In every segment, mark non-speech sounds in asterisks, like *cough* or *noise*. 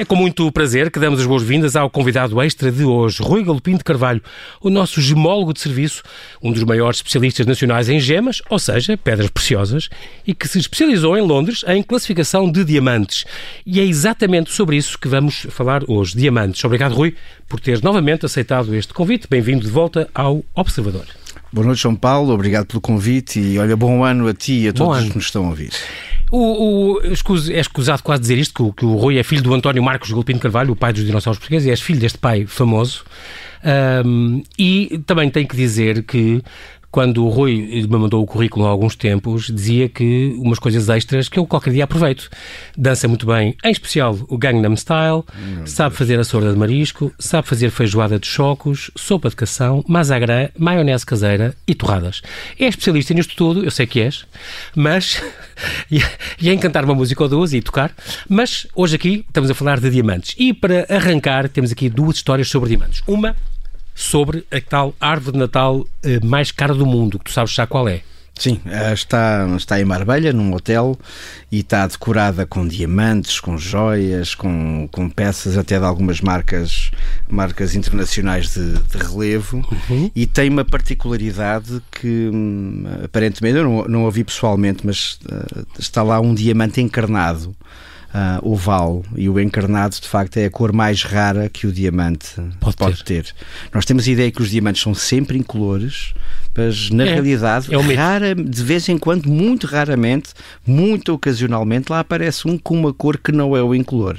É com muito prazer que damos as boas-vindas ao convidado extra de hoje, Rui Galopim de Carvalho, o nosso gemólogo de serviço, um dos maiores especialistas nacionais em gemas, ou seja, pedras preciosas, e que se especializou em Londres em classificação de diamantes. E é exatamente sobre isso que vamos falar hoje, diamantes. Obrigado, Rui, por teres novamente aceitado este convite. Bem-vindo de volta ao Observador. Boa noite, João Paulo. Obrigado pelo convite e olha, bom ano a ti e a todos que nos estão a ouvir. O, o, é escusado quase dizer isto, que o, que o Rui é filho do António Marcos Golpino Carvalho, o pai dos dinossauros portugueses, e és filho deste pai famoso. Um, e também tenho que dizer que quando o Rui me mandou o currículo há alguns tempos, dizia que umas coisas extras que eu qualquer dia aproveito. Dança muito bem, em especial o Gangnam Style, sabe fazer a sorda de marisco, sabe fazer feijoada de chocos, sopa de cação, mazagrã, maionese caseira e torradas. É especialista nisto tudo, eu sei que és, mas... *laughs* e a encantar uma música ou duas e tocar, mas hoje aqui estamos a falar de diamantes. E para arrancar, temos aqui duas histórias sobre diamantes. Uma sobre a tal árvore de Natal eh, mais cara do mundo, que tu sabes já qual é. Sim, eh, está, está em Marbella, num hotel, e está decorada com diamantes, com joias, com, com peças até de algumas marcas, marcas internacionais de, de relevo, uhum. e tem uma particularidade que hum, aparentemente eu não, não ouvi pessoalmente, mas uh, está lá um diamante encarnado uh, oval e o encarnado de facto é a cor mais rara que o diamante pode, pode ter. ter. Nós temos a ideia que os diamantes são sempre incolores, mas na é, realidade, é rara, de vez em quando, muito raramente, muito ocasionalmente, lá aparece um com uma cor que não é o incolor.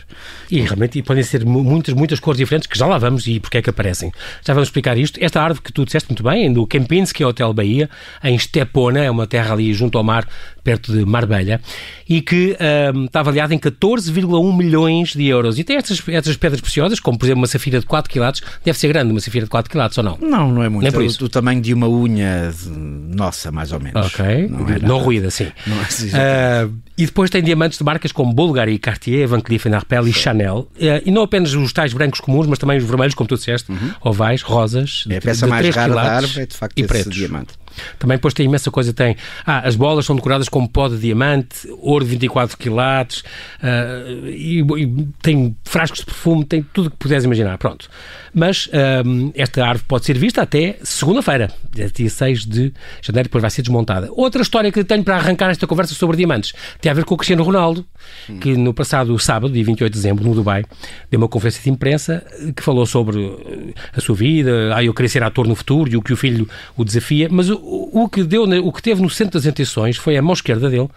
E realmente e podem ser muitas, muitas cores diferentes, que já lá vamos e porque é que aparecem. Já vamos explicar isto. Esta árvore que tu disseste muito bem, no Kempinski Hotel Bahia, em Stepona, é uma terra ali junto ao mar, perto de Marbella, e que um, está avaliada em 14,1 milhões de euros. E tem estas, estas pedras preciosas, como por exemplo uma safira de 4 quilates, deve ser grande uma safira de 4 quilates ou não? Não, não é muito. Nem por isso. O, o tamanho de uma unha de, nossa, mais ou menos. Ok, não, é não ruída, sim. Não é assim, uh, e depois tem diamantes de marcas como Bulgari, Cartier, Van Cleef Arpels e Chanel. Uh, e não apenas os tais brancos comuns, mas também os vermelhos, como tu disseste, uhum. ovais, rosas, é a peça mais rara da árvore é de facto e pretos. diamante. Também depois tem imensa coisa, tem... Ah, as bolas são decoradas com pó de diamante, ouro de 24 quilates, uh, e, e, tem frascos de perfume, tem tudo o que puderes imaginar, pronto. Mas um, esta árvore pode ser vista até segunda-feira, dia 6 de janeiro, depois vai ser desmontada. Outra história que tenho para arrancar esta conversa sobre diamantes tem a ver com o Cristiano Ronaldo, hum. que no passado sábado, dia 28 de dezembro, no Dubai, deu uma conferência de imprensa que falou sobre eh, a sua vida, ah, eu queria ser ator no futuro e o que o filho o desafia, mas o, o, que, deu, o que teve no centro das atenções foi a mão esquerda dele,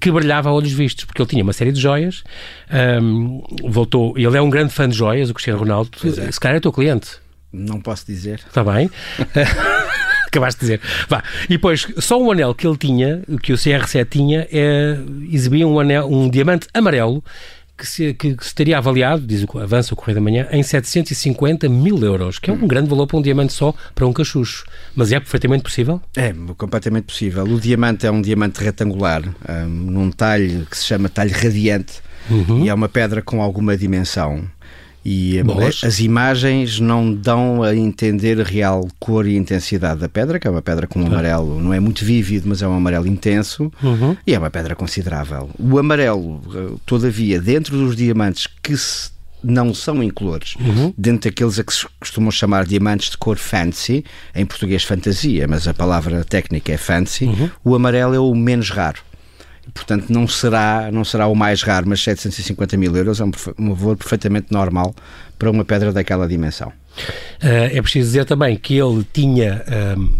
que brilhava a olhos vistos, porque ele tinha uma série de joias, um, voltou, ele é um grande fã de joias, o Cristiano Ronaldo, é. se calhar é teu cliente. Não posso dizer. Está bem. *laughs* Acabaste de dizer. Vá. E depois, só o anel que ele tinha, que o CR7 tinha, é, exibia um, anel, um diamante amarelo que se, que avaliado, diz o Avança o Correio da Manhã, em 750 mil euros, que é um grande valor para um diamante só, para um cachucho. Mas é perfeitamente possível? É, completamente possível. O diamante é um diamante retangular, um, num talho que se chama talho radiante, uhum. e é uma pedra com alguma dimensão. E Boas. as imagens não dão a entender a real cor e intensidade da pedra, que é uma pedra com um amarelo, não é muito vívido, mas é um amarelo intenso uhum. e é uma pedra considerável. O amarelo, eh, todavia, dentro dos diamantes que se não são incolores, uhum. dentro daqueles a que se costumam chamar diamantes de cor fancy, em português fantasia, mas a palavra técnica é fancy, uhum. o amarelo é o menos raro portanto não será, não será o mais raro, mas 750 mil euros é um, valor perfeitamente normal para uma pedra daquela dimensão. Uh, é preciso dizer também que ele tinha um,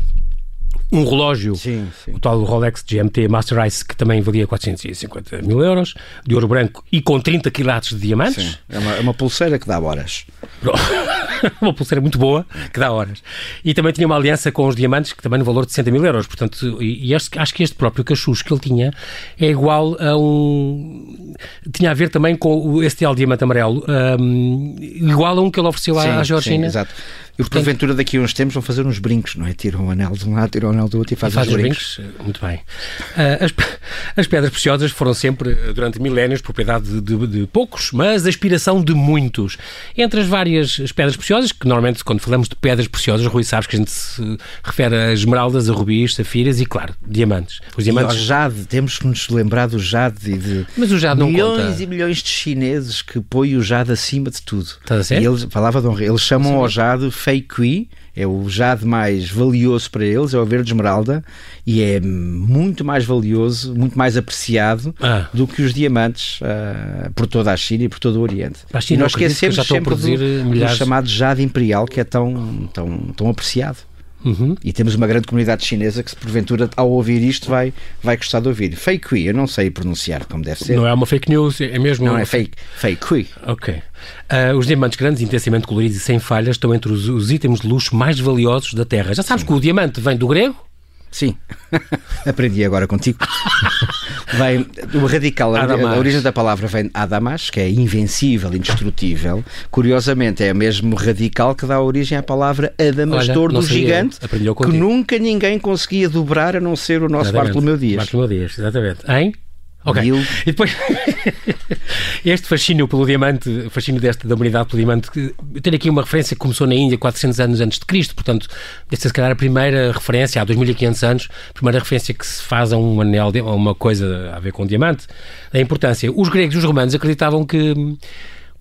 um relógio, sim, sim. o tal Rolex GMT Master Ice, que também valia 450 mil euros, de ouro branco e com 30 quilates de diamantes. Sim, é uma, é uma pulseira que dá horas. *laughs* uma pulseira muito boa, que dá horas. E também tinha uma aliança com os diamantes, que também no valor de 60 mil euros. Portanto, e este, acho que este próprio cachucho que ele tinha é igual a um. Tinha a ver também com este tal diamante amarelo, um, igual a um que ele ofereceu sim, à, Georgina. Sim, exato. E Portanto, porventura daqui a uns tempos vão fazer uns brincos, não é? Tiram o anel de um lado, tiram o anel do outro e fazem, faz os brincos. brincos. Muito bem. Uh, as, *laughs* as, pedras preciosas foram sempre, durante milénios, propriedade de, de, de, poucos, mas aspiração de muitos. Entre as várias as pedras preciosas, que normalmente quando falamos de pedras preciosas, Rui, sabes que a gente se refere a esmeraldas, a rubis, safiras e, claro, diamantes. Os diamantes... E ao jade, temos que nos lembrar do jade e de mas o jade milhões conta. e milhões de chineses que põem o jade acima de tudo. Estás a ser? E eles, falava de honra, eles chamam ao jade fake é o jade mais valioso para eles, é o verde esmeralda, e é muito mais valioso, muito mais apreciado ah. do que os diamantes uh, por toda a China e por todo o Oriente. China, e nós esquecemos sempre do, do chamado jade imperial, que é tão, tão, tão apreciado. Uhum. E temos uma grande comunidade chinesa que, se porventura, ao ouvir isto, vai, vai gostar de ouvir. Fake eu não sei pronunciar como deve ser. Não é uma fake news, é mesmo. Não, é fake, fake. Ok. Uh, os diamantes grandes, intensamente coloridos e sem falhas, estão entre os, os itens de luxo mais valiosos da Terra. Já sabes Sim. que o diamante vem do grego? Sim, *laughs* aprendi agora contigo. *laughs* vem o radical, a, a, origem da palavra vem de Adamas, que é invencível, indestrutível. Curiosamente, é mesmo radical que dá origem à palavra Adamastor do gigante, que nunca ninguém conseguia dobrar a não ser o nosso Bartolomeu Dias. Bartolomeu Dias, exatamente. Hein? Ok. E depois, *laughs* este fascínio pelo diamante, fascínio desta da humanidade pelo diamante, tenho aqui uma referência que começou na Índia 400 anos antes de Cristo, portanto, esta é se calhar a primeira referência, há 2500 anos, a primeira referência que se faz a um anel, a uma coisa a ver com diamante, a importância. Os gregos e os romanos acreditavam que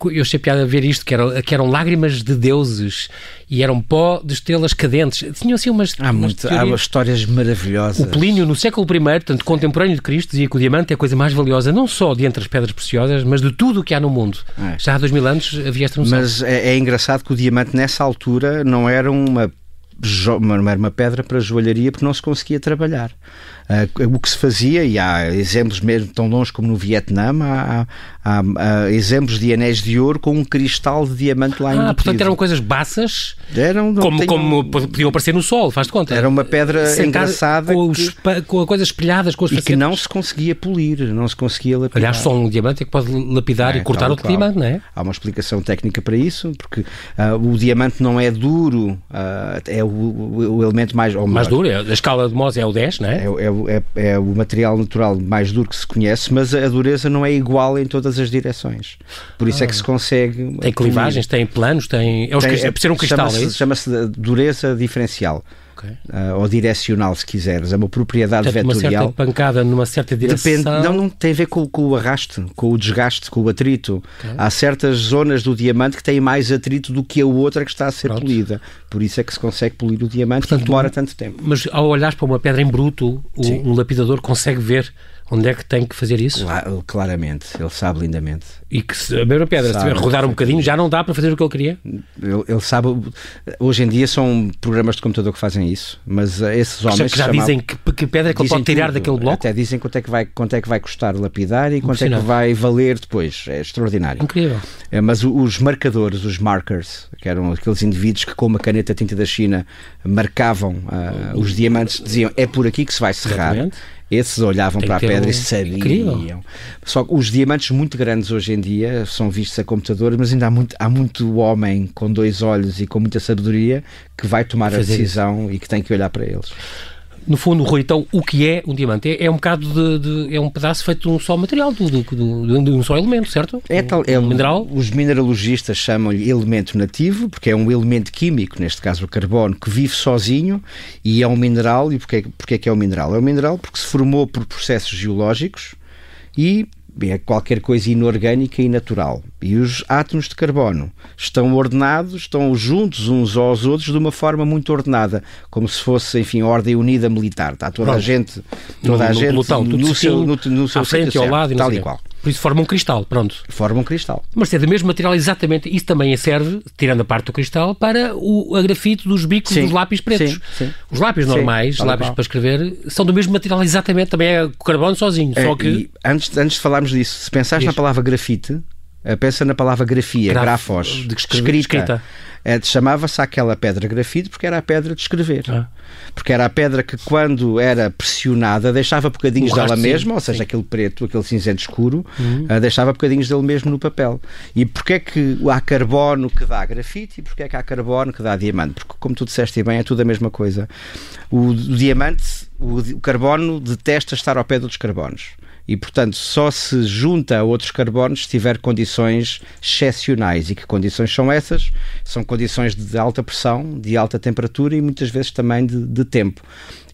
eu achei piada ver isto, que eram, que eram lágrimas de deuses e eram pó de estrelas cadentes. Tinham assim umas. Há, umas muito, há histórias maravilhosas. O Plínio, no século I, tanto contemporâneo de Cristo, dizia que o diamante é a coisa mais valiosa, não só de entre as pedras preciosas, mas de tudo o que há no mundo. É. Já há dois mil anos havia esta noção. Mas é, é engraçado que o diamante, nessa altura, não era uma não era uma pedra para joalharia porque não se conseguia trabalhar. Uh, o que se fazia, e há exemplos mesmo tão longe como no Vietnã, há, há, há, exemplos de anéis de ouro com um cristal de diamante lá ah, embutido. portanto eram coisas baças, eram, como, tenho... como podiam aparecer no sol, faz de conta. Era uma pedra Sem engraçada com, que... com coisas espelhadas, com as E que não se conseguia polir, não se conseguia lapidar. Aliás, só um diamante é que pode lapidar é, e cortar outro claro. diamante, não é? Há uma explicação técnica para isso, porque uh, o diamante não é duro, uh, é o, o, o, elemento mais... mais duro, é, a escala de Mohs é o 10, não é? É, é é, é, o material natural mais duro que se conhece, mas a dureza não é igual em todas as direções. Por isso ah. é que se consegue. Tem clivagens, tem planos, tem. É, os, tem, é por ser um cristal, chama-se, é chama-se dureza diferencial. Okay. Uh, ou direcional, se quiseres. É uma propriedade Portanto, vetorial. Uma certa pancada numa certa direção. Depende, não, não tem a ver com, com, o arraste, com o desgaste, com o atrito. Okay. Há certas zonas do diamante que têm mais atrito do que a outra que está a ser Pronto. polida. Por isso é que se consegue polir o diamante Portanto, e demora tanto tempo. Mas ao olhar para uma pedra em bruto, o, um lapidador consegue ver Onde é que tem que fazer isso? claramente, ele sabe lindamente. E que se a mesma pedra, sabe, se rodar um bocadinho, já não dá para fazer o que ele queria? Ele, ele, sabe. Hoje em dia são programas de computador que fazem isso, mas esses homens. Que já chamam, dizem que, que pedra é que ele pode tirar tudo, daquele bloco? Até dizem quanto é que vai, quanto é que vai custar lapidar e quanto é que vai valer depois. É extraordinário. Incrível. É, mas os marcadores, os markers, que eram aqueles indivíduos que com uma caneta tinta da China marcavam uh, os diamantes, diziam é por aqui que se vai serrar. Exatamente esses olhavam Tem para a pedra um... e sabiam. Incrível. Só que os diamantes muito grandes hoje em dia são vistos a computador, mas ainda há muito, há muito homem com dois olhos e com muita sabedoria que vai tomar Fazer a decisão isso. e que tem que olhar para eles no fundo, Rui, então, o que é um diamante? É, é um bocado de, de, é um pedaço feito de um só material, de, de, de um só elemento, certo? É tal, é um mineral. Os mineralogistas chamam-lhe elemento nativo, porque é um elemento químico, neste caso o carbono, que vive sozinho e é um mineral. E porquê, porquê é que é um mineral? É um mineral porque se formou por processos geológicos e é qualquer coisa inorgânica e natural. E os átomos de carbono estão ordenados, estão juntos uns aos outros de uma forma muito ordenada, como se fosse, enfim, ordem unida militar. Está toda Pronto. a gente, toda no, a gente no, no, seu, no, no seu à frente, ao lado, tal e qual. Por isso forma um cristal, pronto. Forma um cristal. Mas é do mesmo material exatamente. Isso também serve, tirando a parte do cristal, para o, a grafite dos bicos sim, dos lápis pretos. Sim, sim. Os lápis normais, lápis para escrever, são do mesmo material exatamente. Também é carbono sozinho. É, só que... antes, antes de falarmos disso, se pensares na palavra grafite, pensa na palavra grafia, Graf, grafos, de escrita. escrita. É, Chamava-se aquela pedra grafite porque era a pedra de escrever. Ah. Porque era a pedra que, quando era pressionada, deixava bocadinhos o dela mesma, ou seja, sim. aquele preto, aquele cinzento escuro, uhum. uh, deixava bocadinhos dele mesmo no papel. E porquê é que há carbono que dá grafite e porquê é que há carbono que dá diamante? Porque, como tu disseste bem, é tudo a mesma coisa. O, o diamante, o, o carbono detesta estar ao pé dos carbonos e, portanto, só se junta a outros carbonos se tiver condições excepcionais. E que condições são essas? São condições de alta pressão, de alta temperatura e muitas vezes também de, de tempo.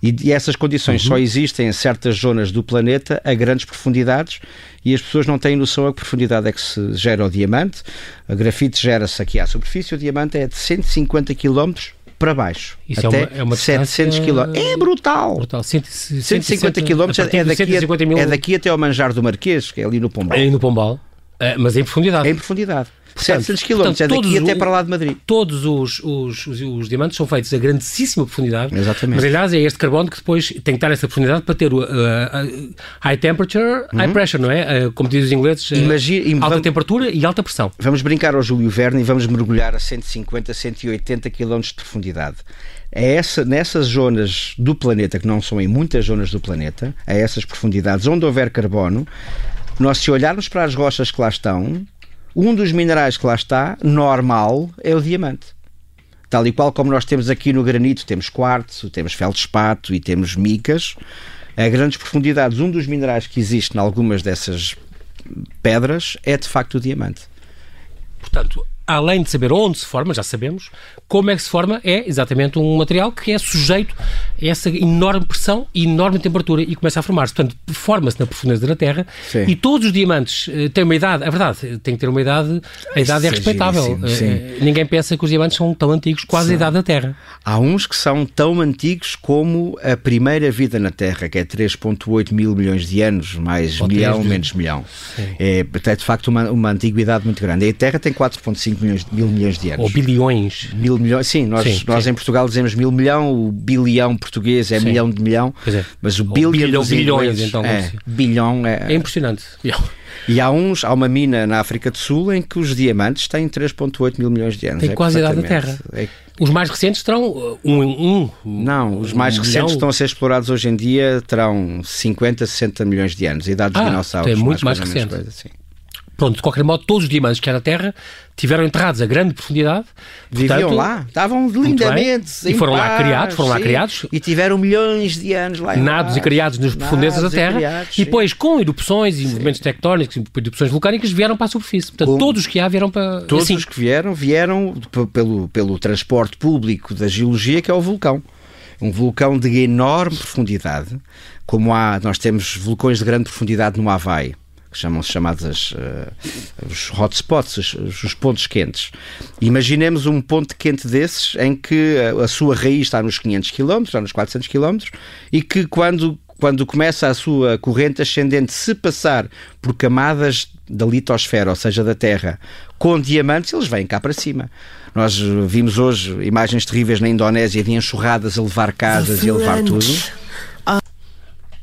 E, e, essas condições uhum. só existem em certas zonas do planeta a grandes profundidades e as pessoas não têm noção a que profundidade é que se gera o diamante. A grafite gera-se aqui à superfície, o diamante é de 150 km para baixo. Isso até é uma, é uma 700 km. É brutal! brutal. 150 km é daqui, é daqui até ao Manjar do Marquês, que é ali no Pombal. É no Pombal. É, mas em profundidade. É em profundidade. Portanto, 700 km, portanto, é daqui até para lá de Madrid. Todos os, os, os, os, diamantes são feitos a grandíssima profundidade. Exatamente. Mas, aliás, é este carbono que depois tem que estar essa profundidade para ter uh, uh, high temperature, uhum. high pressure, não é? Uh, como dizem os ingleses, Imagina, alta vamos, temperatura e alta pressão. Vamos brincar ao Júlio Verne e vamos mergulhar a 150, 180 km de profundidade. É essa, nessas zonas do planeta, que não são em muitas zonas do planeta, a essas profundidades onde houver carbono, nós se olharmos para as rochas que lá estão, um dos minerais que lá está, normal, é o diamante. Tal e qual como nós temos aqui no granito, temos quartzo, temos feldspato e temos micas. A grandes profundidades, um dos minerais que existe em algumas dessas pedras é de facto o diamante. Portanto, além de saber onde se forma, já sabemos, como é que se forma, é exatamente um material que é sujeito a essa enorme pressão e enorme temperatura e começa a formar-se. Portanto, forma-se na profundeza da Terra sim. e todos os diamantes uh, têm uma idade, é verdade, tem que ter uma idade, a idade é respeitável. Uh, ninguém pensa que os diamantes são tão antigos, quase sim. a idade da Terra. Há uns que são tão antigos como a primeira vida na Terra, que é 3,8 mil milhões de anos, mais Ou milhão, menos milhão. É, é, de facto uma, uma antiguidade muito grande. E a Terra tem 4,5 milhões, mil milhões de anos. Ou bilhões. Mil milhões, sim, nós, sim, nós sim. em Portugal dizemos mil milhão, o bilhão português é sim. milhão de milhão, é. mas o bilhão bilhões, então. É, bilhão é, é impressionante. E há uns, há uma mina na África do Sul em que os diamantes têm 3,8 mil milhões de anos. Tem é quase a idade da Terra. É... Os mais recentes terão uh, um, um, Não, os mais um recentes milhão. estão a ser explorados hoje em dia terão 50, 60 milhões de anos. A idade dos ah, dinossauros. É muito mais, mais recente. Coisa, assim. Pronto, de qualquer modo, todos os diamantes que há na Terra tiveram enterrados a grande profundidade. Viviam portanto, lá, estavam lindamente. E foram paz, lá criados, foram sim, lá criados. E tiveram milhões de anos lá. Nados e criados nas profundezas da Terra. E, criados, e depois, com erupções e sim. movimentos tectónicos e erupções vulcânicas, vieram para a superfície. Portanto, todos os que há vieram para. Todos assim. os que vieram, vieram pelo, pelo transporte público da geologia, que é o vulcão um vulcão de enorme profundidade, como há, nós temos vulcões de grande profundidade no Havaí que chamam-se chamadas uh, os hotspots, os, os, pontos quentes. Imaginemos um ponto quente desses em que a, a sua raiz está nos 500 km, está nos 400 km, e que quando quando começa a sua corrente ascendente, se passar por camadas da litosfera, ou seja, da Terra, com diamantes, eles vêm cá para cima. Nós vimos hoje imagens terríveis na Indonésia de enxurradas a levar casas e a levar tudo.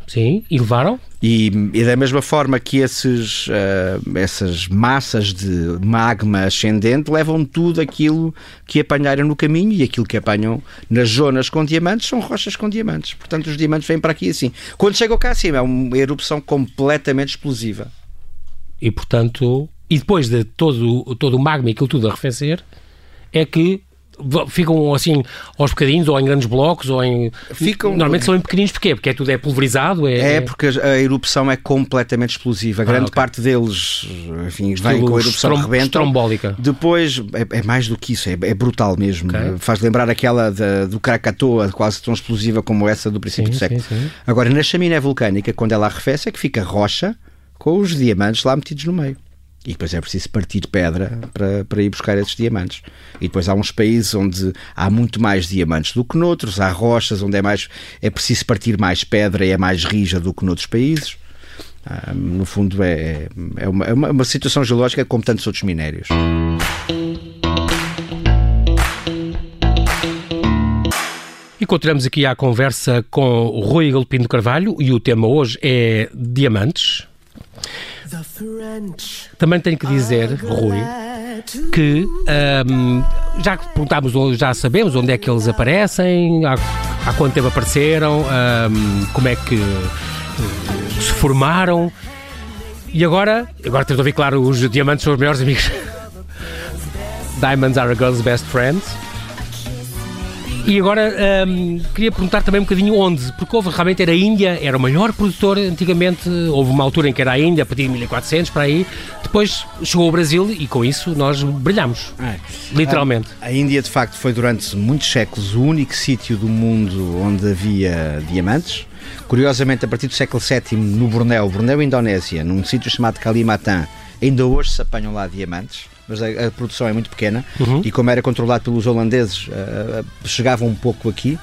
Sim, e levaram? E, e, da mesma forma que esses, uh, essas massas de magma ascendente levam tudo aquilo que apanharam no caminho e aquilo que apanham nas zonas com diamantes são rochas com diamantes. Portanto, os diamantes vêm para aqui assim. Quando chegam cá acima, é uma erupção completamente explosiva. E portanto, e depois de todo, todo o magma e aquilo tudo a arrefecer, é que ficam assim aos bocadinhos ou em grandes blocos ou em ficam normalmente são em pequeninos porque porque é tudo é pulverizado é, é porque a erupção é completamente explosiva. A grande ah, okay. parte deles enfim vem com a erupção estrom rebenta trombólica depois é, é, mais do que isso é, é brutal mesmo. Okay. faz lembrar aquela da, do Krakatoa quase tão explosiva como essa do princípio sim, do século. sim, sim. agora na chaminé vulcânica quando ela arrefece é que fica rocha com os diamantes lá metidos no meio e depois é preciso partir pedra para, para ir buscar esses diamantes. E depois há uns países onde há muito mais diamantes do que noutros, há rochas onde é mais é preciso partir mais pedra e é mais rija do que noutros países. Ah, no fundo, é, é, uma, é uma situação geológica como tantos outros minérios. E continuamos aqui a conversa com o Rui Galpino Carvalho e o tema hoje é diamantes. Também tenho que dizer, Rui, que um, já perguntámos, já sabemos onde é que eles aparecem, há, há quanto tempo apareceram, um, como é que uh, se formaram. E agora, agora temos de ouvir, claro, os diamantes são os melhores amigos. *laughs* Diamonds are a girl's best friends. E agora um, queria perguntar também um bocadinho onde, porque houve realmente era a Índia, era o maior produtor antigamente, houve uma altura em que era a Índia, a partir de 1400 para aí, depois chegou o Brasil e com isso nós brilhamos, é. literalmente. A, a, Índia de facto foi durante muitos séculos o único sítio do mundo onde havia diamantes. Curiosamente, a partir do século VII, no Bornéu, Bornéu, Indonésia, num sítio chamado Kalimantan, ainda hoje se apanham lá diamantes mas a, a, produção é muito pequena uhum. e como era controlado pelos holandeses, uh, chegava um pouco aqui.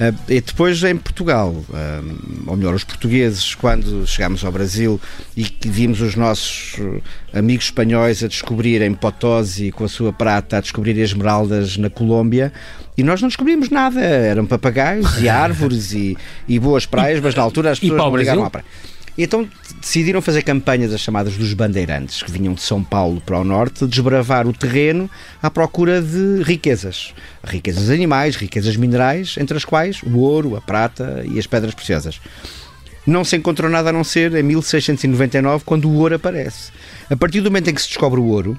Uh, e depois em Portugal, uh, ou melhor, os portugueses, quando chegámos ao Brasil e vimos os nossos amigos espanhóis a descobrirem Potosí com a sua prata, a descobrir esmeraldas na Colômbia, e nós não descobrimos nada, eram papagaios e *laughs* árvores e, e boas praias, mas na altura as pessoas não à praia. Então decidiram fazer campanhas, as chamadas dos bandeirantes, que vinham de São Paulo para o norte, desbravar o terreno à procura de riquezas. Riquezas animais, riquezas minerais, entre as quais o ouro, a prata e as pedras preciosas. Não se encontrou nada a não ser em 1699, quando o ouro aparece. A partir do momento em que se descobre o ouro,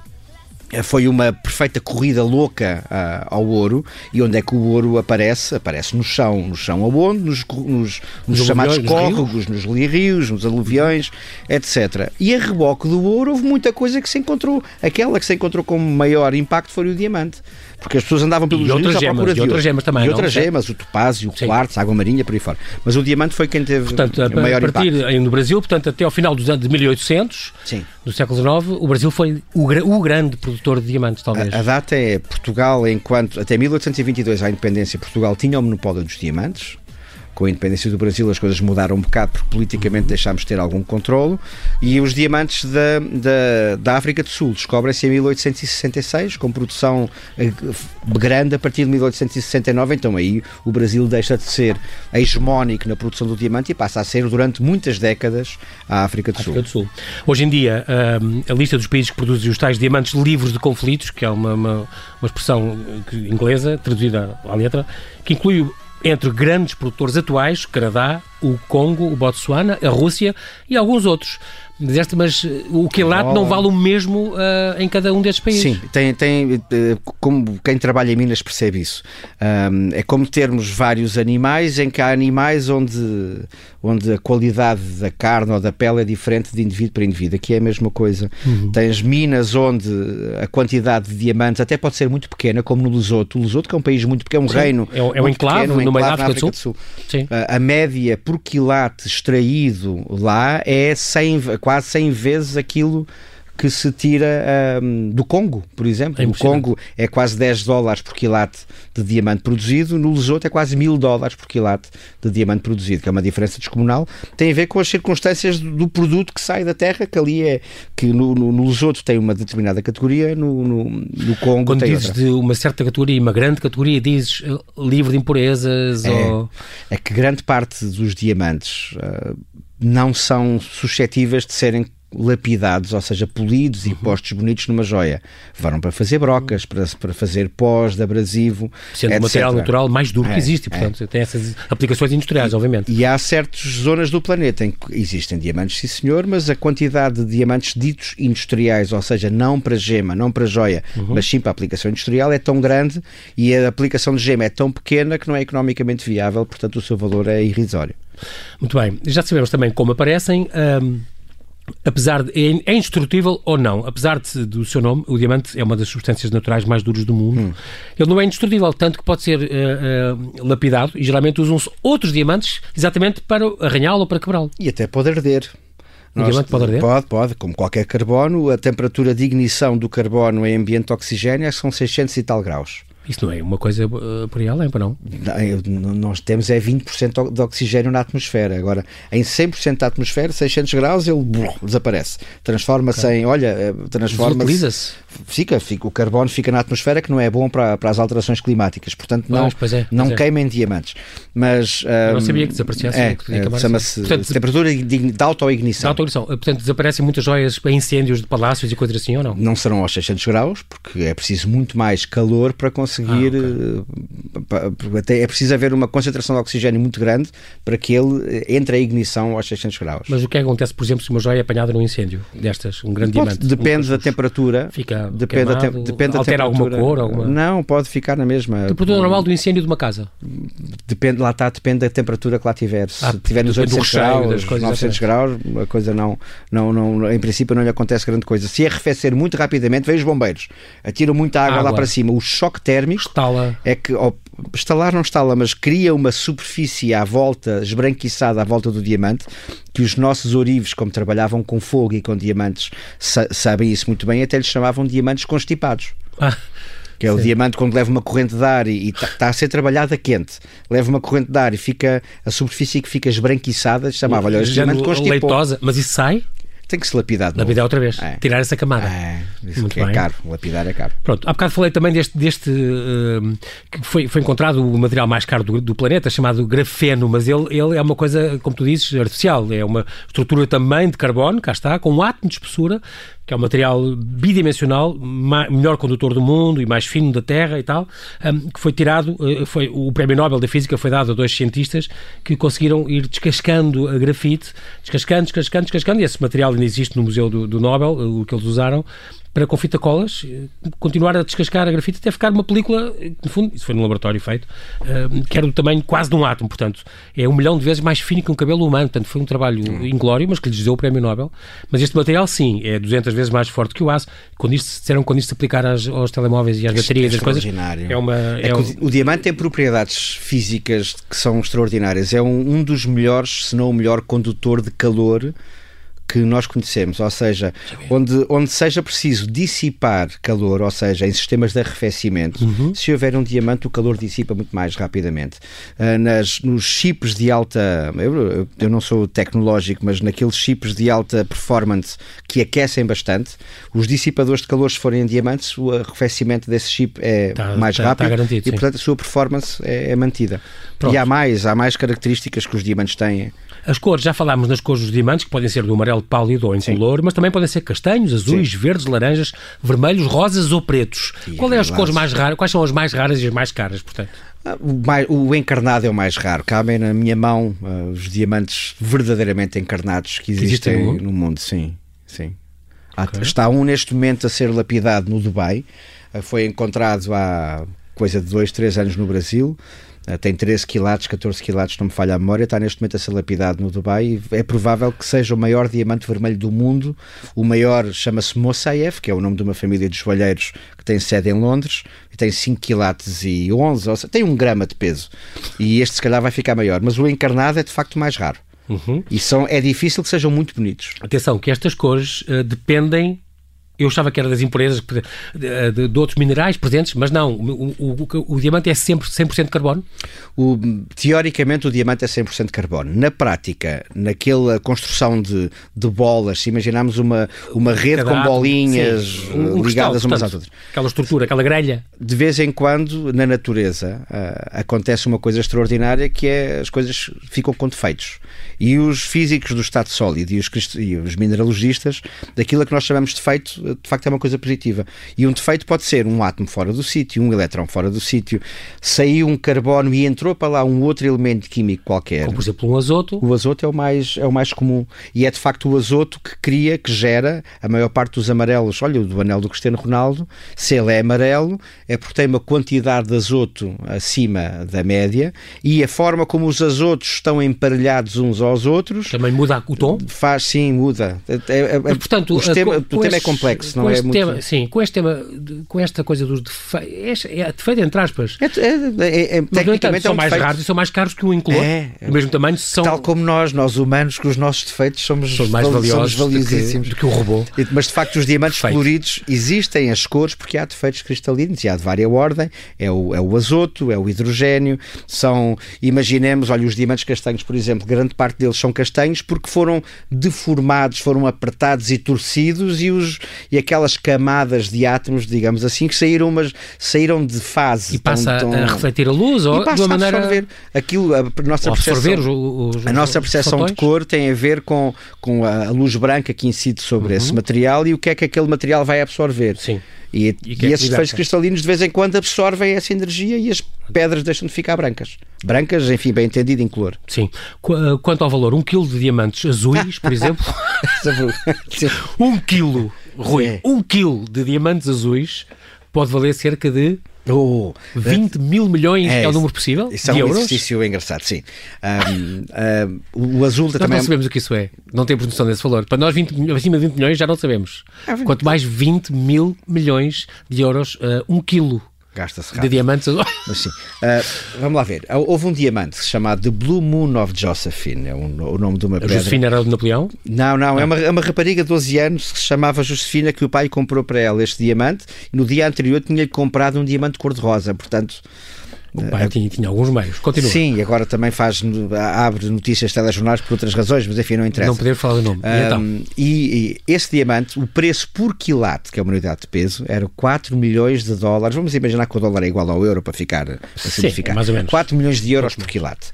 foi uma perfeita corrida louca uh, ao ouro. E onde é que o ouro aparece? Aparece no chão. No chão aonde? Nos, nos, nos chamados córregos, nos rios, nos aluviões, etc. E a reboque do ouro houve muita coisa que se encontrou. Aquela que se encontrou com maior impacto foi o diamante. Porque as pessoas andavam pelos rios à procura de, outras gemas também. E outras gemas, o topázio, o quartzo, a água marinha, por aí fora. Mas o diamante foi quem teve portanto, o maior a partir, impacto. No Brasil, portanto, até ao final dos anos de 1800, Sim. do século XIX, o Brasil foi o, o grande produtor de diamantes, talvez. A, a, data é Portugal, enquanto até 1822, à independência, Portugal tinha o monopólio dos diamantes com a independência do Brasil as coisas mudaram um bocado porque politicamente deixámos de ter algum controlo e os diamantes da, da, da África do Sul descobrem-se em 1866 com produção eh, grande a partir de 1869 então aí o Brasil deixa de ser hegemónico na produção do diamante e passa a ser durante muitas décadas a África do, África Sul. do Sul. Hoje em dia hum, a lista dos países que produzem os tais diamantes livres de conflitos que é uma, uma, uma expressão inglesa traduzida à letra que inclui entre grandes produtores atuais, Canadá, o Congo, o Botsuana, a Rússia e alguns outros. Dizeste, mas eh, o quilate não vale o mesmo uh, em cada um destes países? Sim, tem, tem, eh, como quem trabalha em Minas percebe isso. Um, é como termos vários animais em que há animais onde, onde a qualidade da carne ou da pele é diferente de indivíduo para indivíduo. Aqui é a mesma coisa. Uhum. Tens minas onde a quantidade de diamantes até pode ser muito pequena, como no Lesoto. O Lesoto, que é um país muito pequeno, é um Sim, reino. É, é um enclave pequeno, no meio da África, África do Sul. Do Sul. A, a média por quilate extraído lá é 100, quase 100 vezes aquilo que se tira um, do Congo, por exemplo. É no Congo é quase 10 dólares por quilate de diamante produzido, no Lesoto é quase 1000 dólares por quilate de diamante produzido, que é uma diferença descomunal. Tem a ver com as circunstâncias do produto que sai da terra, que ali é que no, no, no Lesoto tem uma determinada categoria, no, no, no Congo Quando tem dizes outra. de uma certa categoria, uma grande categoria, dizes uh, livre de impurezas é, ou... é que grande parte dos diamantes uh, não são suscetíveis de serem lapidados, ou seja, polidos e uhum. postos bonitos numa joia. Foram para fazer brocas, para, para fazer pós de abrasivo. Sendo o material natural mais duro é, que existe, portanto, é. tem essas aplicações industriais, e, obviamente. E há certas zonas do planeta em que existem diamantes, sim senhor, mas a quantidade de diamantes ditos industriais, ou seja, não para gema, não para joia, uhum. mas sim para aplicação industrial, é tão grande e a aplicação de gema é tão pequena que não é economicamente viável, portanto, o seu valor é irrisório. Muito bem, já sabemos também como aparecem. Um apesar de, é, é indestrutível ou não, apesar de, do seu nome, o diamante é uma das substâncias naturais mais duras do mundo. Hum. Ele não é indestrutível, tanto que pode ser uh, uh, lapidado e geralmente usam-se outros diamantes exatamente para arranhá-lo ou para quebrá-lo. E até pode arder. O Nós, diamante pode arder? Pode, pode, como qualquer carbono, a temperatura de ignição do carbono em ambiente oxigênio é são 600 e tal graus. Isso não é uma coisa uh, por aí além, para não? Nós temos é 20% de oxigênio na atmosfera. Agora, em 100% da atmosfera, 600 graus, ele brrr, desaparece. Transforma-se okay. em, olha, eh, transforma-se... fica, fica, o carbono fica na atmosfera que não é bom para, para as alterações climáticas, portanto não, pois é, pois não é. queimem diamantes. Mas, Eu não sabia que desaparecesse. é, que é, chama-se Portanto, temperatura de, de Da autoignição. autoignição. Portanto, desaparecem muitas joias para incêndios de palácios e coisas assim ou não? Não serão aos 600 graus, porque é preciso muito mais calor para conseguir. Ah, eh, pa- até é preciso haver uma concentração de oxigênio muito grande para que ele eh, entre a ignição aos 600 graus. Mas o que acontece, por exemplo, se uma joia é apanhada num incêndio destas, um grande Pode- diamante? depende da Um- temperatura. Fica Depende da, queimado, te- depende da altera alguma cor? Alguma... Não, pode ficar na mesma. Temperatura normal do incêndio de uma casa. Depende, lá está, depende da temperatura que lá tiver. Se Ah, tiver nos depende do 800 recheio, das graus, coisas, 900 graus, a coisa não, não, não, em princípio não lhe acontece grande coisa. Se arrefecer muito rapidamente, vem os bombeiros, atiram muita água, Água. lá para cima. O choque térmico Estala. é que, estalar não estala, mas cria uma superfície à volta, esbranquiçada à volta do diamante, que os nossos ourives, como trabalhavam com fogo e com diamantes, sa- sabem isso muito bem, até lhes chamavam diamantes constipados. Ah, Que é o diamante quando leva uma corrente de ar e está a ser trabalhado a quente, leva uma corrente de ar e fica a superfície que fica esbranquiçada, chamava, olha, este diamante constipou. leitosa. Mas isso sai? Tem que se lapidar vida outra vez. É. Tirar essa camada. É, isso Muito é bem. caro, lapidar é caro. Pronto, há bocado falei também deste, deste eh, que foi, foi encontrado o material mais caro do, do planeta, chamado grafeno, mas ele, ele é uma coisa, como tu dizes, artificial. É uma estrutura também de carbono, cá está, com um átomo de espessura, que é um material bidimensional, melhor condutor do mundo e mais fino da Terra e tal, hum, que foi tirado, eh, foi, o Prémio Nobel da Física foi dado a dois cientistas que conseguiram ir descascando a grafite, descascando, descascando, descascando, e esse material ainda existe no Museu do, do Nobel, eh, o que eles usaram, para com fita colas eh, continuar a descascar a grafite até ficar uma película, eh, no fundo, isso foi no laboratório feito, eh, que era do tamanho quase de um átomo, portanto, é um milhão de vezes mais fino que um cabelo humano, portanto, foi um trabalho inglório, mas que lhes deu o prémio Nobel. Mas este material, sim, é 200 vezes mais forte que o aço. Quando isto, disseram quando isto se aplicar às- aos telemóveis e às baterias e as coisas, é uma. É é um- o, o diamante tem propriedades físicas que são extraordinárias. É um, um dos melhores, se não o melhor, condutor de calor que nós conhecemos, ou seja, onde, onde seja preciso dissipar calor, ou seja, em sistemas de arrefecimento, se houver um diamante, o calor dissipa muito mais rapidamente. Ah, nas, nos chips de alta, eu, eu- não sou tecnológico, mas naqueles chips de alta performance que aquecem bastante, os dissipadores de calor, se forem em diamantes, o arrefecimento desse chip é Tá- mais tá- tá rápido garantido, e, portanto, a sua performance é, é mantida. Pronto. E há mais, há mais características que os diamantes têm. As cores, já falámos nas cores dos diamantes, que podem ser do amarelo pálido ou incolor, mas também podem ser castanhos, azuis, verdes, laranjas, vermelhos, rosas ou pretos. Qual é as cores mais raras? Quais são as mais raras e as mais caras, portanto? Ah, O, encarnado é o mais raro. Cabem na minha mão ah, os diamantes verdadeiramente encarnados que existem no mundo? no mundo. Sim, sim. Há- Está um neste momento a ser lapidado no Dubai. Ah, Foi encontrado há coisa de dois, três anos no Brasil. Ah, Tem 13 quilates, 14 quilates, não me falha a memória. Está neste momento a ser lapidado no Dubai. e É provável que seja o maior diamante vermelho do mundo. O maior chama-se Mosaiev, que é o nome de uma família de joalheiros que tem sede em Londres. E tem 5 quilates e 11, ou seja, tem um grama de peso. E este se calhar vai ficar maior. Mas o encarnado é de facto mais raro. E são, é difícil que sejam muito bonitos. Atenção, que estas cores eh, dependem. Eu achava que era das impurezas de, de- outros minerais presentes, mas não. O, o- o- diamante é sempre 100% carbono. O- teoricamente o diamante é 100% carbono. Na prática, naquela construção de, de bolas, se imaginarmos uma, uma rede Cada com bolinhas sim. Um- um ligadas cristal, umas às portanto, outras, Aquela estrutura, aquela grelha. de vez em quando, na natureza, ah, acontece uma coisa extraordinária que é as coisas ficam com defeitos. E os físicos do estado sólido e os, e os mineralogistas, daquilo a que nós chamamos de defeito, de facto é uma coisa positiva. E um defeito pode ser um átomo fora do sítio, um elétron fora do sítio, saiu um carbono e entrou para lá um outro elemento químico qualquer. Como, por exemplo, um azoto. O azoto é o mais é o mais comum e é de facto o azoto que cria, que gera a maior parte dos amarelos. Olha, o do anel do Cristiano Ronaldo, se ele é amarelo, é porque tem uma quantidade de azoto acima da média e a forma como os azotos estão emparelhados uns aos outros Também muda o tom. faz sim, muda. É, é- Mas, portanto, a- tema- com- o com tema é estes- complexo, não é este muito. tema- sim, com este tema, com esta coisa dos defeitos, é, é defeito entre aspas. É, é- é- é- Mas, no entanto, tecnicamente é são um mais defeito. raros e são mais caros que um incolor. É, é. do mesmo tamanho, são, Tal como nós, nós humanos, com os nossos defeitos somos, são mais val- valiosos somos do que, valiosíssimos. do que o robô. Mas de facto os diamantes Perfeito. coloridos existem as cores porque há defeitos cristalinos e há de vária ordem. É o, é o azoto, é o hidrogênio. São, imaginemos, olha, os diamantes castanhos, por exemplo, grande parte deles são castanhos porque foram deformados, foram apertados e torcidos e, os, e aquelas camadas de átomos, digamos assim, que saíram, mas saíram de fase. E passa tão, tão... a refletir a luz ou de uma maneira. Absorver. Aquilo, a nossa percepção, os, os, a nossa percepção de cor tem a ver com, com a luz branca que incide sobre uhum. esse material e o que é que aquele material vai absorver. Sim. E, e, e esses feixes cristalinos de vez em quando absorvem essa energia e as pedras deixam de ficar brancas. Brancas, enfim, bem entendido, em color. Sim. Quanto ao valor, um quilo de diamantes azuis, por exemplo. *laughs* um quilo, Rui, Sim. um quilo de diamantes azuis pode valer cerca de Oh, 20 mil milhões é, é o número possível? Isso é um euros? exercício engraçado, sim. Um, um, o azul nós também. não sabemos o que isso é. Não temos noção desse valor. Para nós, 20, acima de 20 milhões já não sabemos. É Quanto mais 20 mil milhões de euros, uh, um quilo Gasta-se De diamantes. *laughs* Mas sim. Uh, vamos lá ver. Houve um diamante chamado The Blue Moon of Josephine, é um, o nome de uma pedra. A Josefina era de Napoleão? Não, não. É ah. É, uma, é uma rapariga de 12 anos que se chamava Josefina, que o pai comprou para ela este diamante e no dia anterior tinha-lhe comprado um diamante cor-de-rosa. Portanto, o pai tinha, tinha, alguns meios. Continua. Sim, agora também faz, abre notícias telejornais por outras razões, mas enfim, não interessa. Não poder falar o nome. Um, então? e, e, esse diamante, o preço por quilate, que é uma unidade de peso, era 4 milhões de dólares. Vamos imaginar que o dólar é igual ao euro para ficar simplificar. Sim, mais ou menos. 4 milhões de euros por quilate.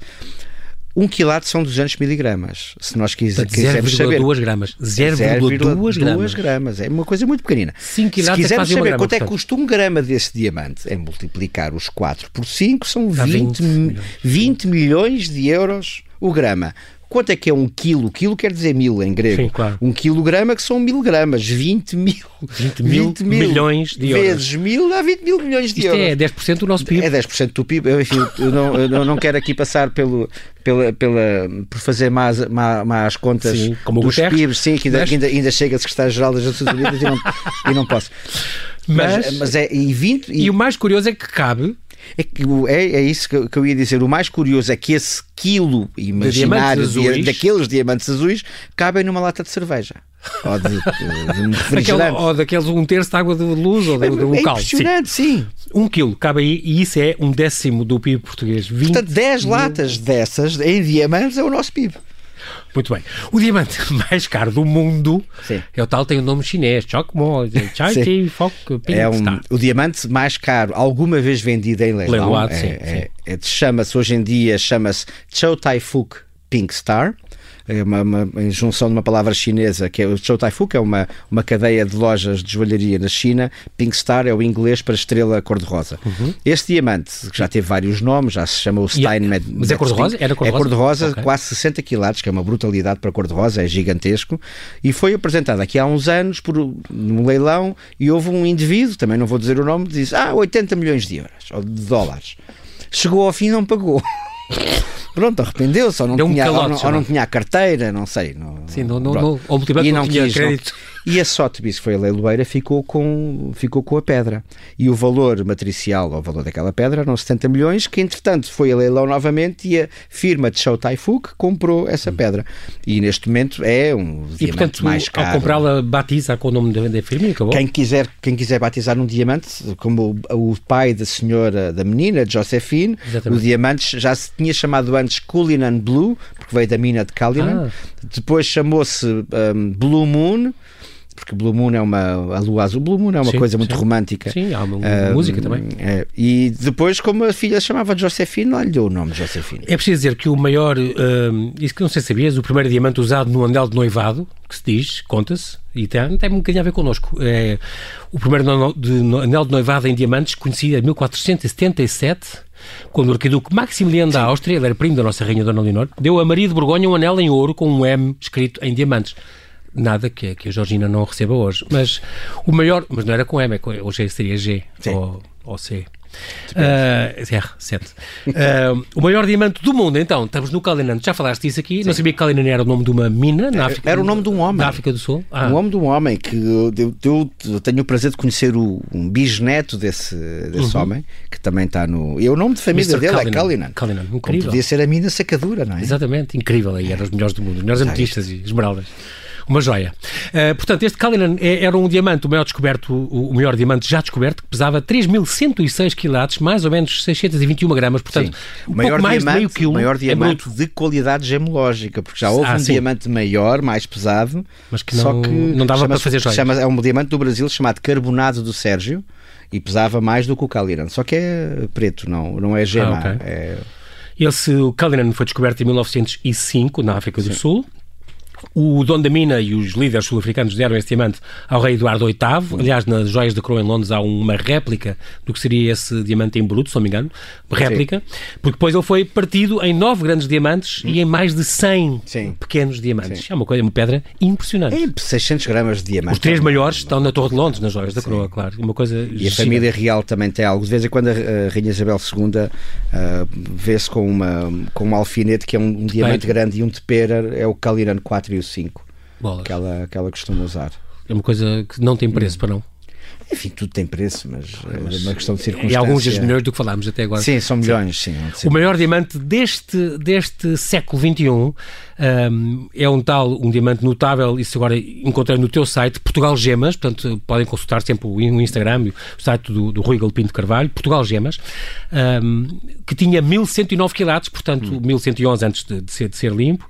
Um quilate são 200 miligramas. Se nós quisermos saber. 0,2 gramas. 0,2 gramas. gramas. É uma coisa muito pequenina. 5 quilates Se quisermos é saber grama, quanto portanto. é que custa um grama desse diamante, é multiplicar os 4 por 5, são 20, 20, 20 milhões de euros o grama. Quanto é que é um quilo? Quilo quer dizer mil em grego. Sim, claro. Um quilograma que são mil gramas, 20 mil. 20 mil, 20 mil milhões de euros. Vezes mil dá 20 mil milhões de Isto euros. é 10% do nosso PIB. É 10% do PIB. Eu, enfim, eu, não, eu não quero aqui passar pelo, pela, pela, por fazer más, más, más contas sim, como dos Guterres, PIBs, sim, que ainda, ainda, ainda chega a secretário-geral das Nações Unidas e não, e não posso. Mas, mas, mas é e 20 e, e o mais curioso é que cabe é, é, é isso que, que, eu ia dizer. O mais curioso é que esse quilo imaginário de diamantes de, daqueles diamantes azuis cabem numa lata de cerveja. Ou de, de um refrigerante. ou daqueles um terço de água de luz ou de, é, de um é cal. impressionante, sim. sim. Um quilo cabe aí e isso é um décimo do PIB português. 20 Portanto, 10 mil... latas dessas em diamantes é o nosso PIB. Muito bem. O diamante *laughs* mais caro do mundo Sim. é o tal, tem o um nome chinês, Chocmo, Chai Fok, É um, o diamante mais caro alguma vez vendido em leilão. Leiloado, é, é, é, chama-se hoje em dia chama-se Chow Tai Fook Pink Star uma, uma, junção de uma palavra chinesa, que é o Chow Tai Fu, que é uma, uma cadeia de lojas de joalharia na China. Pink Star é o inglês para estrela cor-de-rosa. Uhum. Este diamante, que já teve vários nomes, já se chama o Stein Med Mas é cor-de-rosa? Era cor-de-rosa? É cor-de-rosa, okay. quase 60 quilates, que é uma brutalidade para cor-de-rosa, é gigantesco. E foi apresentado aqui há uns anos por um leilão e houve um indivíduo, também não vou dizer o nome, disse, ah, 80 milhões de euros, ou de dólares. Chegou ao fim e não pagou. *laughs* *coughs* Pronto, arrependeu-se, ou, não tinha, um calote, ou, não, ou não tinha a carteira, não sei. Não, Sim, não, não, não, ou e não, não tinha quis, crédito. E a Sotheby's, que foi a leiloeira, ficou com, ficou com a pedra. E o valor matricial, ou o valor daquela pedra, eram 70 milhões, que entretanto foi a leilão novamente e a firma de Shou Tai Fook comprou essa pedra. E neste momento é um e, diamante portanto, mais caro. ao comprá-la, batiza com o nome da, firma e acabou? Quem quiser, quem quiser batizar um diamante, como o, o pai da senhora, da menina, Josephine, Exatamente. o diamante já se tinha chamado antes Cullinan Blue, porque veio da mina de Cullinan. Ah. Depois chamou-se um, Blue Moon porque Blue Moon é uma a lua azul. Blue Moon é uma sim, coisa muito sim. romântica. Sim, há uma, uh, música também. É, e depois, como a filha se chamava Josephine, lá lhe deu o nome Josephine. É preciso dizer que o maior, uh, isso que não sei se sabias, o primeiro diamante usado no anel de noivado, que se diz, conta-se, e tem, tem um bocadinho a ver connosco. É, o primeiro de, anel de noivado em diamantes, conhecido em 1477, quando o arquiduque Maximiliano da Áustria, ele era primo da nossa rainha Dona Leonor, deu a Maria de Borgonha um anel em ouro com um M escrito em diamantes nada que, que a Georgina não receba hoje. Mas o maior, mas não era com M, é hoje seria G ou, ou C. Uh, R7. Uh, o maior diamante do mundo, então, estamos no Kalinan. Já falaste disso aqui. Sim. Não sabia que Kalinan era o nome de uma mina na África Era o nome de um homem. Na África do Sul. Ah. Um homem de um homem que eu, eu, eu tenho o prazer de conhecer o, um bisneto desse, desse uhum. homem, que também está no. E o nome de família Mr. dele é Kalinan. Kalinan, incrível. Como podia ser a mina sacadura, não é? Exatamente, incrível. Aí eram os melhores do mundo, os melhores ametistas e esmeraldas. Uma joia. Uh, portanto, este Cullinan é, era um diamante, o maior descoberto, o, o maior diamante já descoberto, que pesava 3.106 quilates, mais ou menos 621 gramas, portanto, um maior mais diamante, de meio quilo. maior diamante é de qualidade gemológica, porque já houve ah, um sim. diamante maior, mais pesado, mas que não, só que não dava para fazer joias. Chama, é um diamante do Brasil chamado Carbonado do Sérgio e pesava mais do que o Cullinan, só que é preto, não, não é gema. Ah, okay. é... Esse Cullinan foi descoberto em 1905 na África do Sim. Sul o dono da mina e os líderes sul-africanos deram esse diamante ao rei Eduardo VIII. Aliás, nas joias da coroa em Londres há uma réplica do que seria esse diamante em bruto, se não me engano. Réplica. Sim. Porque depois ele foi partido em nove grandes diamantes e em mais de 100 Sim. pequenos diamantes. Sim. É uma coisa, uma pedra impressionante. É 600 gramas de diamante. Os três maiores estão na Torre de Londres, nas joias da coroa, claro. Uma coisa e a família real também tem algo. De vez em quando a Rainha Isabel II uh, vê-se com uma, com um alfinete que é um, um diamante grande e um de pera, é o Caliran 4 e o 5 bolas. Que ela, que ela costuma usar. É uma coisa que não tem preço, hum. para não? Enfim, tudo tem preço, mas, mas é uma questão de circunstância. E alguns vezes melhores do que falámos até agora. Sim, são milhões, sim. sim. O maior diamante deste, deste século XXI um, é um tal, um diamante notável, isso agora encontrei no teu site, Portugal Gemas, portanto podem consultar sempre o Instagram, o site do, do Rui Galpinto Carvalho, Portugal Gemas, um, que tinha 1109 quilates, portanto hum. 1111 antes de, de, ser, de ser limpo,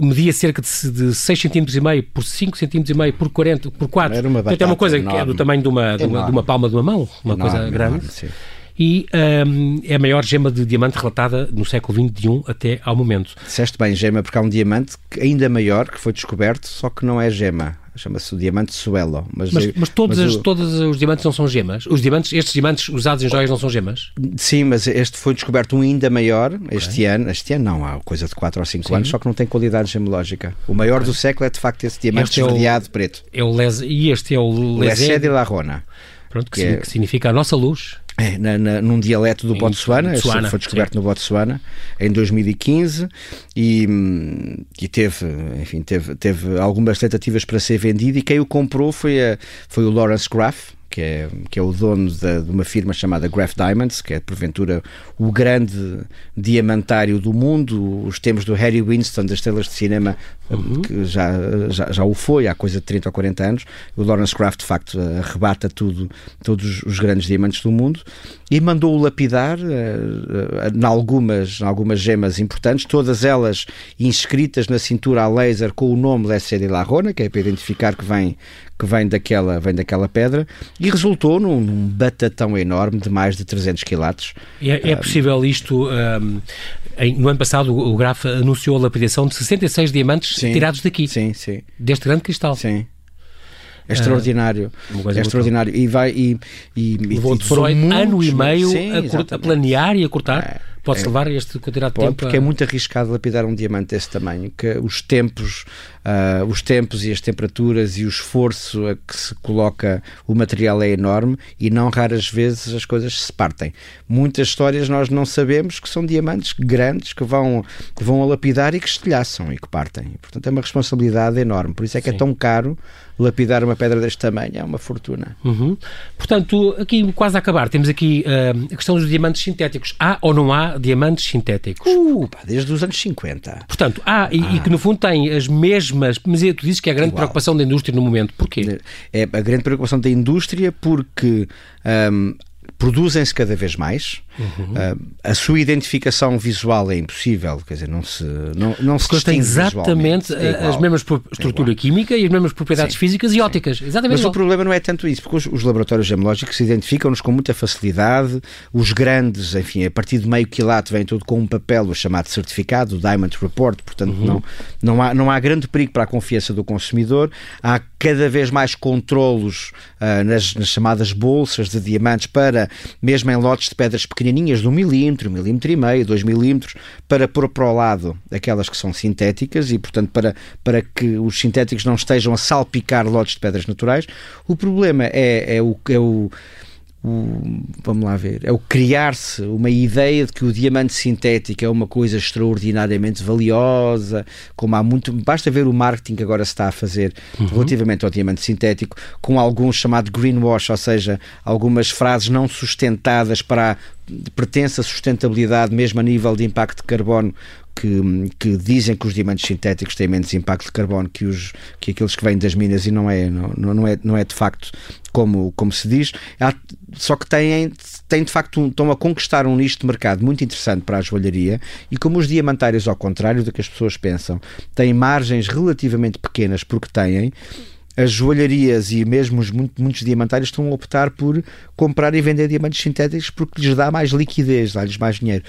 media cerca de, de 6 cm e meio por 5 cm e meio por 40 por 4. Era uma Portanto, é uma coisa enorme. que é do tamanho de uma, de uma, de uma, palma de uma mão, uma enorme, coisa grande. Enorme, e um, é a maior gema de diamante relatada no século XXI até ao momento. Disseste bem gema, porque há um diamante ainda maior que foi descoberto, só que não é gema chama-se o diamante Suelo. Mas, mas, mas, todos, mas as, o... todos os diamantes não são gemas? Os diamantes, estes diamantes usados em joias não são gemas? Sim, mas este foi descoberto um ainda maior okay. este ano. Este ano não, há coisa de 4 ou 5 anos, só que não tem qualidade gemológica. O maior okay. do século é de facto esse diamante este esverdeado é o, preto. É o Les, e este é o Lesé de la Rona. Pronto, que, que, é, que significa a nossa luz. É, na, na, num dialeto do Botsuana, Botsuana foi descoberto sim. no Botsuana em 2015 e, e teve, enfim, teve, teve algumas tentativas para ser vendido e quem o comprou foi, a, foi o Lawrence Graff, que é, que é o dono de, de, uma firma chamada Graph Diamonds, que é porventura o grande diamantário do mundo. Os tempos do Harry Winston, das estrelas de cinema, uhum. que já, já, já o foi há coisa de 30 ou 40 anos. O Lawrence Craft, de facto, arrebata tudo, todos os grandes diamantes do mundo e mandou-o lapidar uh, uh, em, algumas, em algumas gemas importantes, todas elas inscritas na cintura a laser com o nome de la Rona, que é para identificar que vem, que vem daquela, vem daquela pedra, e resultou num, num batatão enorme de mais de 300 quilates. É, é possível isto... Um, em, no ano passado o Graf anunciou a lapidação de 66 diamantes sim, tirados daqui. Sim, sim. Deste grande cristal. Sim. É extraordinário. é extraordinário. E vai e, e, Levou e foram muitos, ano e meio sim, a, a, planear e a cortar. É. Pode-se é, levar este quantidade de pode, tempo? Porque a... é muito arriscado lapidar um diamante desse tamanho, que os tempos, uh, os tempos e as temperaturas e o esforço a que se coloca o material é enorme e não raras vezes as coisas se partem. Muitas histórias nós não sabemos que são diamantes grandes que vão, que vão a lapidar e que estilhaçam e que partem. Portanto, é uma responsabilidade enorme. Por isso é que é Sim. é tão caro lapidar uma pedra deste tamanho, é uma fortuna. Uhum. Portanto, aqui quase a acabar, temos aqui uh, a questão dos diamantes sintéticos. Há ou não há diamantes sintéticos? Uh, pá, desde os anos 50. Portanto, há, e, e, que no fundo têm as mesmas, mas é, tu dizes que é a grande Igual. preocupação da indústria no momento. Porquê? É a grande preocupação da indústria porque um, produzem-se cada vez mais. Uhum. Uh, a sua identificação visual é impossível, quer dizer, não se não, não Porque se tem exatamente é as mesmas estrutura é química e as mesmas propriedades sim, físicas e ópticas. Exatamente Mas igual. o problema não é tanto isso, porque os, os laboratórios gemológicos se identificam-nos com muita facilidade. Os grandes, enfim, a partir de meio quilate vem tudo com um papel, o chamado certificado, o Diamond Report, portanto uhum. não, não, há, não há grande perigo para a confiança do consumidor. Há cada vez mais controlos uh, nas, nas chamadas bolsas de diamantes para mesmo em lotes de pedras pequenininhas de um milímetro, um milímetro e meio, dois milímetros, para pôr para o lado aquelas que são sintéticas e, portanto, para, para que os sintéticos não estejam a salpicar lotes de pedras naturais. O problema é, é o, é o o, vamos lá ver, é o criar-se uma ideia de que o diamante sintético é uma coisa extraordinariamente valiosa, como há muito, basta ver o marketing que agora se está a fazer uhum. relativamente ao diamante sintético, com algum chamado greenwash, ou seja, algumas frases não sustentadas para pertence à sustentabilidade, mesmo a nível de impacto de carbono, que, que, dizem que os diamantes sintéticos têm menos impacto de carbono que, os, que aqueles que vêm das minas e não é, não, não, é, não é de facto como, como se diz, só que têm, têm de facto um, estão a conquistar um nicho de mercado muito interessante para a joalharia e como os diamantários, ao contrário do que as pessoas pensam, têm margens relativamente pequenas porque têm, as joalharias e mesmo os, muitos diamantários estão a optar por comprar e vender diamantes sintéticos porque lhes dá mais liquidez, dá-lhes mais dinheiro.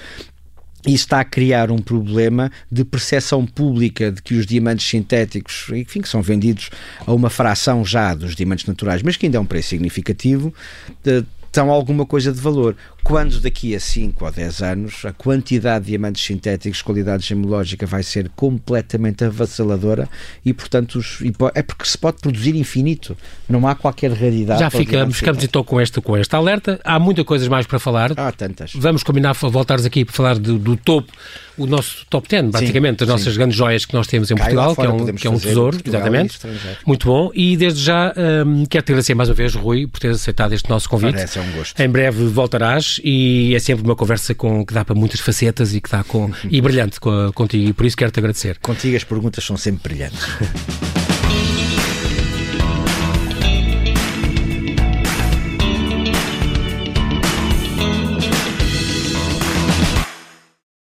Isso está a criar um problema de percepção pública de que os diamantes sintéticos, enfim, que são vendidos a uma fração já dos diamantes naturais, mas que ainda é um preço significativo, são alguma coisa de valor. Quando daqui a 5 ou 10 anos a quantidade de diamantes sintéticos, qualidade gemológica vai ser completamente avassaladora e, portanto, os, é porque se pode produzir infinito. Não há qualquer raridade. Já ficamos, ficamos então com esta, com esta alerta. Há muita coisas mais para falar. Há tantas. Vamos combinar voltares aqui para falar do, do topo, o nosso top 10, praticamente, das nossas grandes joias que nós temos em Portugal, fora, que é um, que é um tesouro, exatamente. Muito bom. E desde já um, quero te agradecer mais uma vez, Rui, por teres aceitado este nosso convite. Parece, é um gosto. Em breve voltarás e é sempre uma conversa com, que dá para muitas facetas e que dá com, e brilhante com, contigo, e por isso quero-te agradecer. Contigo as perguntas são sempre brilhantes. *laughs*